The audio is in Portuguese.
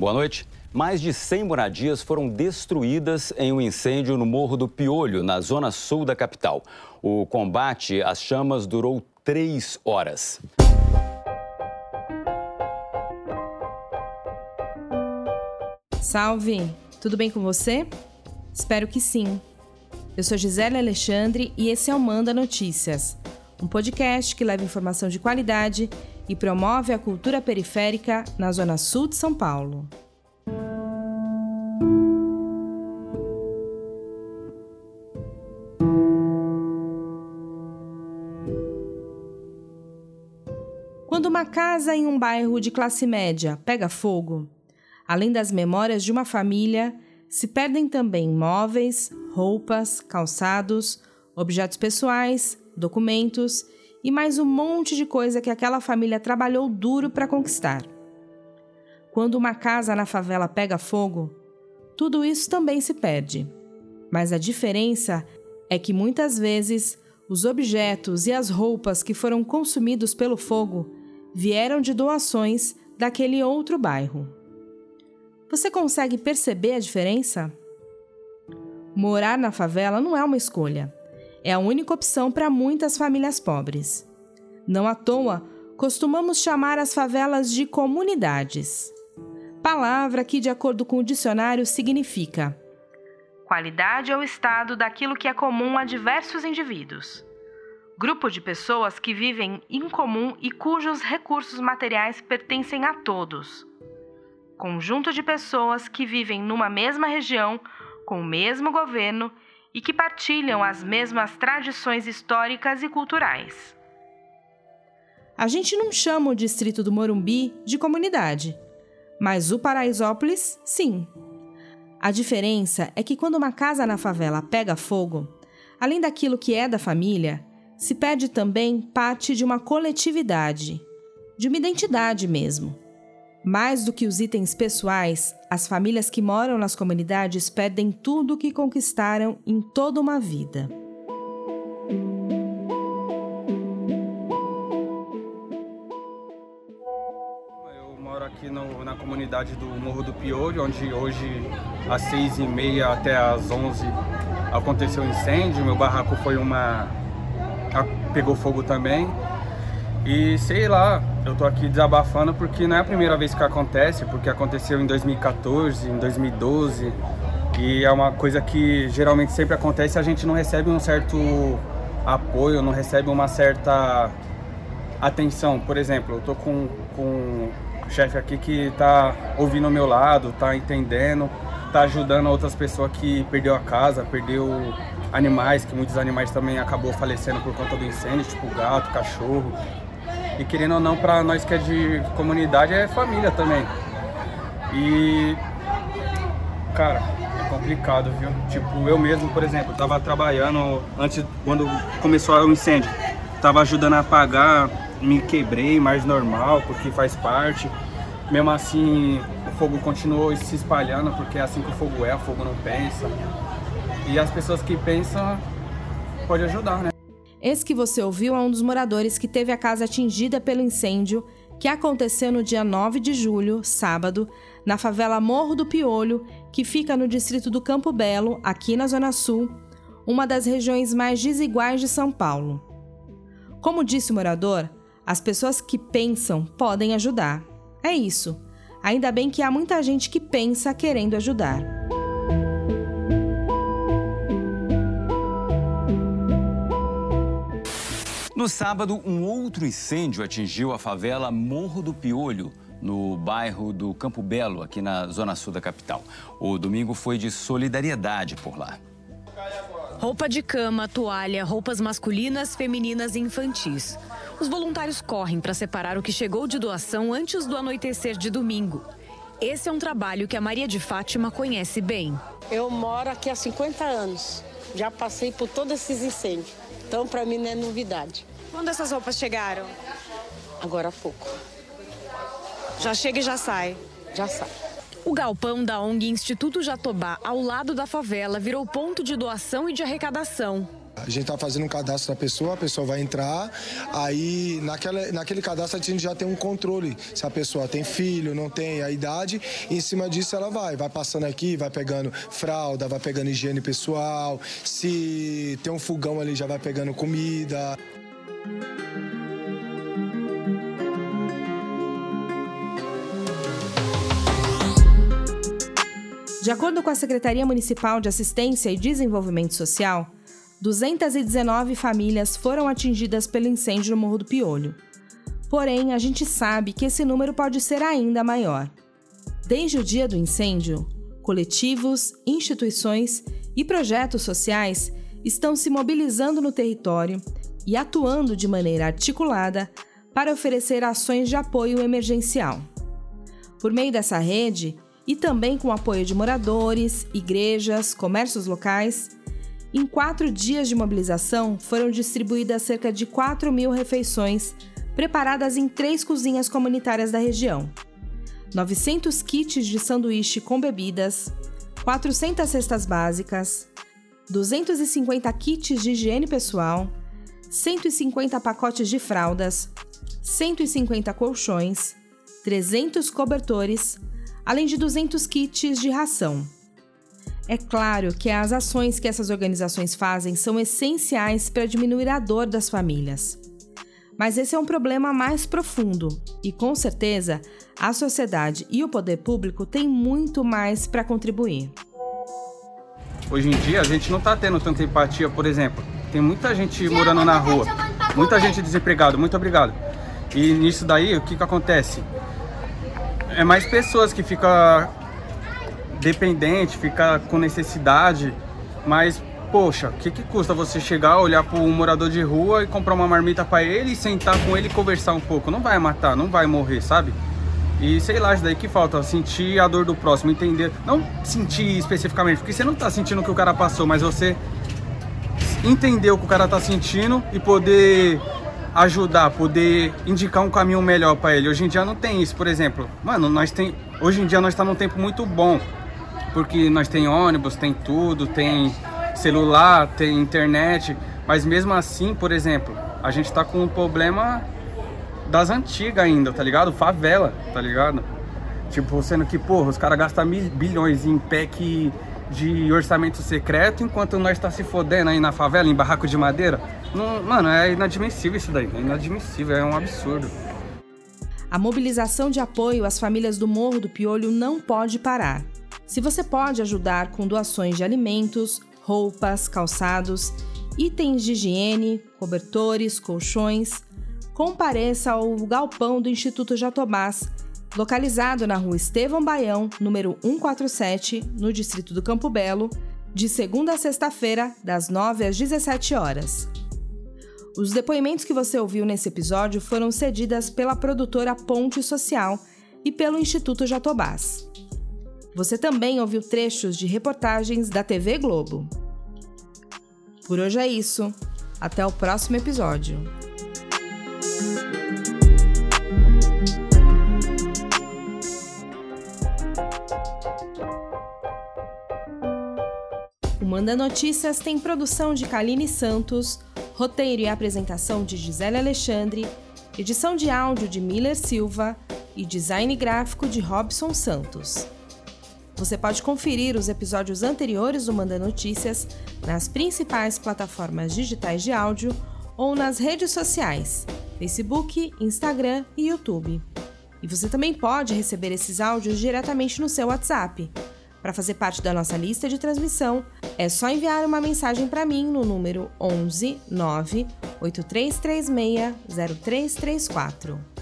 Boa noite. Mais de 100 moradias foram destruídas em um incêndio no Morro do Piolho, na zona sul da capital. O combate às chamas durou três horas. Salve! Tudo bem com você? Espero que sim. Eu sou Gisele Alexandre e esse é o Manda Notícias, um podcast que leva informação de qualidade e promove a cultura periférica na Zona Sul de São Paulo. Quando uma casa em um bairro de classe média pega fogo, além das memórias de uma família, se perdem também móveis, roupas, calçados, objetos pessoais, documentos e mais um monte de coisa que aquela família trabalhou duro para conquistar. Quando uma casa na favela pega fogo, tudo isso também se perde. Mas a diferença é que muitas vezes os objetos e as roupas que foram consumidos pelo fogo vieram de doações daquele outro bairro. Você consegue perceber a diferença? Morar na favela não é uma escolha. É a única opção para muitas famílias pobres. Não à toa, costumamos chamar as favelas de comunidades. Palavra que, de acordo com o dicionário, significa qualidade ou estado daquilo que é comum a diversos indivíduos grupo de pessoas que vivem em comum e cujos recursos materiais pertencem a todos. Conjunto de pessoas que vivem numa mesma região, com o mesmo governo e que partilham as mesmas tradições históricas e culturais. A gente não chama o distrito do Morumbi de comunidade, mas o Paraisópolis, sim. A diferença é que quando uma casa na favela pega fogo, além daquilo que é da família, se perde também parte de uma coletividade, de uma identidade mesmo. Mais do que os itens pessoais, as famílias que moram nas comunidades perdem tudo o que conquistaram em toda uma vida. Eu moro aqui no, na comunidade do Morro do Piolho, onde hoje às seis e meia até às onze aconteceu um incêndio. Meu barraco foi uma pegou fogo também. E sei lá, eu tô aqui desabafando porque não é a primeira vez que acontece, porque aconteceu em 2014, em 2012, e é uma coisa que geralmente sempre acontece a gente não recebe um certo apoio, não recebe uma certa atenção. Por exemplo, eu tô com, com um chefe aqui que tá ouvindo ao meu lado, tá entendendo, tá ajudando outras pessoas que perdeu a casa, perdeu animais, que muitos animais também acabou falecendo por conta do incêndio, tipo gato, cachorro. E querendo ou não, para nós que é de comunidade, é família também. E, cara, é complicado, viu? Tipo, eu mesmo, por exemplo, tava trabalhando antes, quando começou o incêndio, tava ajudando a apagar, me quebrei, mais normal, porque faz parte. Mesmo assim, o fogo continuou se espalhando, porque é assim que o fogo é, o fogo não pensa. E as pessoas que pensam pode ajudar, né? Esse que você ouviu é um dos moradores que teve a casa atingida pelo incêndio que aconteceu no dia 9 de julho, sábado, na favela Morro do Piolho, que fica no distrito do Campo Belo, aqui na Zona Sul, uma das regiões mais desiguais de São Paulo. Como disse o morador, as pessoas que pensam podem ajudar. É isso. Ainda bem que há muita gente que pensa querendo ajudar. No sábado, um outro incêndio atingiu a favela Morro do Piolho, no bairro do Campo Belo, aqui na zona sul da capital. O domingo foi de solidariedade por lá. Roupa de cama, toalha, roupas masculinas, femininas e infantis. Os voluntários correm para separar o que chegou de doação antes do anoitecer de domingo. Esse é um trabalho que a Maria de Fátima conhece bem. Eu moro aqui há 50 anos. Já passei por todos esses incêndios. Então, para mim, não é novidade. Quando essas roupas chegaram? Agora há pouco. Já chega e já sai? Já sai. O galpão da ONG Instituto Jatobá, ao lado da favela, virou ponto de doação e de arrecadação. A gente está fazendo um cadastro da pessoa, a pessoa vai entrar, aí naquela, naquele cadastro a gente já tem um controle. Se a pessoa tem filho, não tem a idade, em cima disso ela vai. Vai passando aqui, vai pegando fralda, vai pegando higiene pessoal. Se tem um fogão ali, já vai pegando comida. De acordo com a Secretaria Municipal de Assistência e Desenvolvimento Social, 219 famílias foram atingidas pelo incêndio no Morro do Piolho. Porém, a gente sabe que esse número pode ser ainda maior. Desde o dia do incêndio, coletivos, instituições e projetos sociais estão se mobilizando no território e atuando de maneira articulada para oferecer ações de apoio emergencial. Por meio dessa rede, e também com o apoio de moradores, igrejas, comércios locais, em quatro dias de mobilização foram distribuídas cerca de 4 mil refeições preparadas em três cozinhas comunitárias da região. 900 kits de sanduíche com bebidas, 400 cestas básicas, 250 kits de higiene pessoal, 150 pacotes de fraldas, 150 colchões, 300 cobertores, além de 200 kits de ração. É claro que as ações que essas organizações fazem são essenciais para diminuir a dor das famílias. Mas esse é um problema mais profundo e, com certeza, a sociedade e o poder público têm muito mais para contribuir. Hoje em dia, a gente não está tendo tanta empatia, por exemplo. Tem muita gente morando na rua, muita gente desempregada, muito obrigado. E nisso daí, o que, que acontece? é mais pessoas que ficam dependente, fica com necessidade, mas poxa, o que, que custa você chegar, olhar para um morador de rua e comprar uma marmita para ele, sentar com ele e conversar um pouco? Não vai matar, não vai morrer, sabe? E sei lá, isso daí que falta, sentir a dor do próximo, entender, não sentir especificamente, porque você não tá sentindo o que o cara passou, mas você entender o que o cara tá sentindo e poder ajudar, poder indicar um caminho melhor para ele. Hoje em dia não tem isso, por exemplo. Mano, nós tem, hoje em dia nós está num tempo muito bom, porque nós tem ônibus, tem tudo, tem celular, tem internet, mas mesmo assim, por exemplo, a gente está com um problema das antigas ainda, tá ligado? Favela, tá ligado? Tipo, sendo que, porra, os caras gastam bilhões em PEC de orçamento secreto, enquanto nós está se fodendo aí na favela, em barraco de madeira. Não, mano, é inadmissível isso daí. É inadmissível, é um absurdo. A mobilização de apoio às famílias do Morro do Piolho não pode parar. Se você pode ajudar com doações de alimentos, roupas, calçados, itens de higiene, cobertores, colchões, compareça ao galpão do Instituto Jatobás localizado na rua Estevão Baião, número 147, no distrito do Campo Belo, de segunda a sexta-feira, das 9 às 17 horas. Os depoimentos que você ouviu nesse episódio foram cedidas pela produtora Ponte Social e pelo Instituto Jatobás. Você também ouviu trechos de reportagens da TV Globo. Por hoje é isso. Até o próximo episódio. Manda Notícias tem produção de Kaline Santos, roteiro e apresentação de Gisele Alexandre, edição de áudio de Miller Silva e design gráfico de Robson Santos. Você pode conferir os episódios anteriores do Manda Notícias nas principais plataformas digitais de áudio ou nas redes sociais, Facebook, Instagram e YouTube. E você também pode receber esses áudios diretamente no seu WhatsApp. Para fazer parte da nossa lista de transmissão, é só enviar uma mensagem para mim no número 11 9 8336 0334.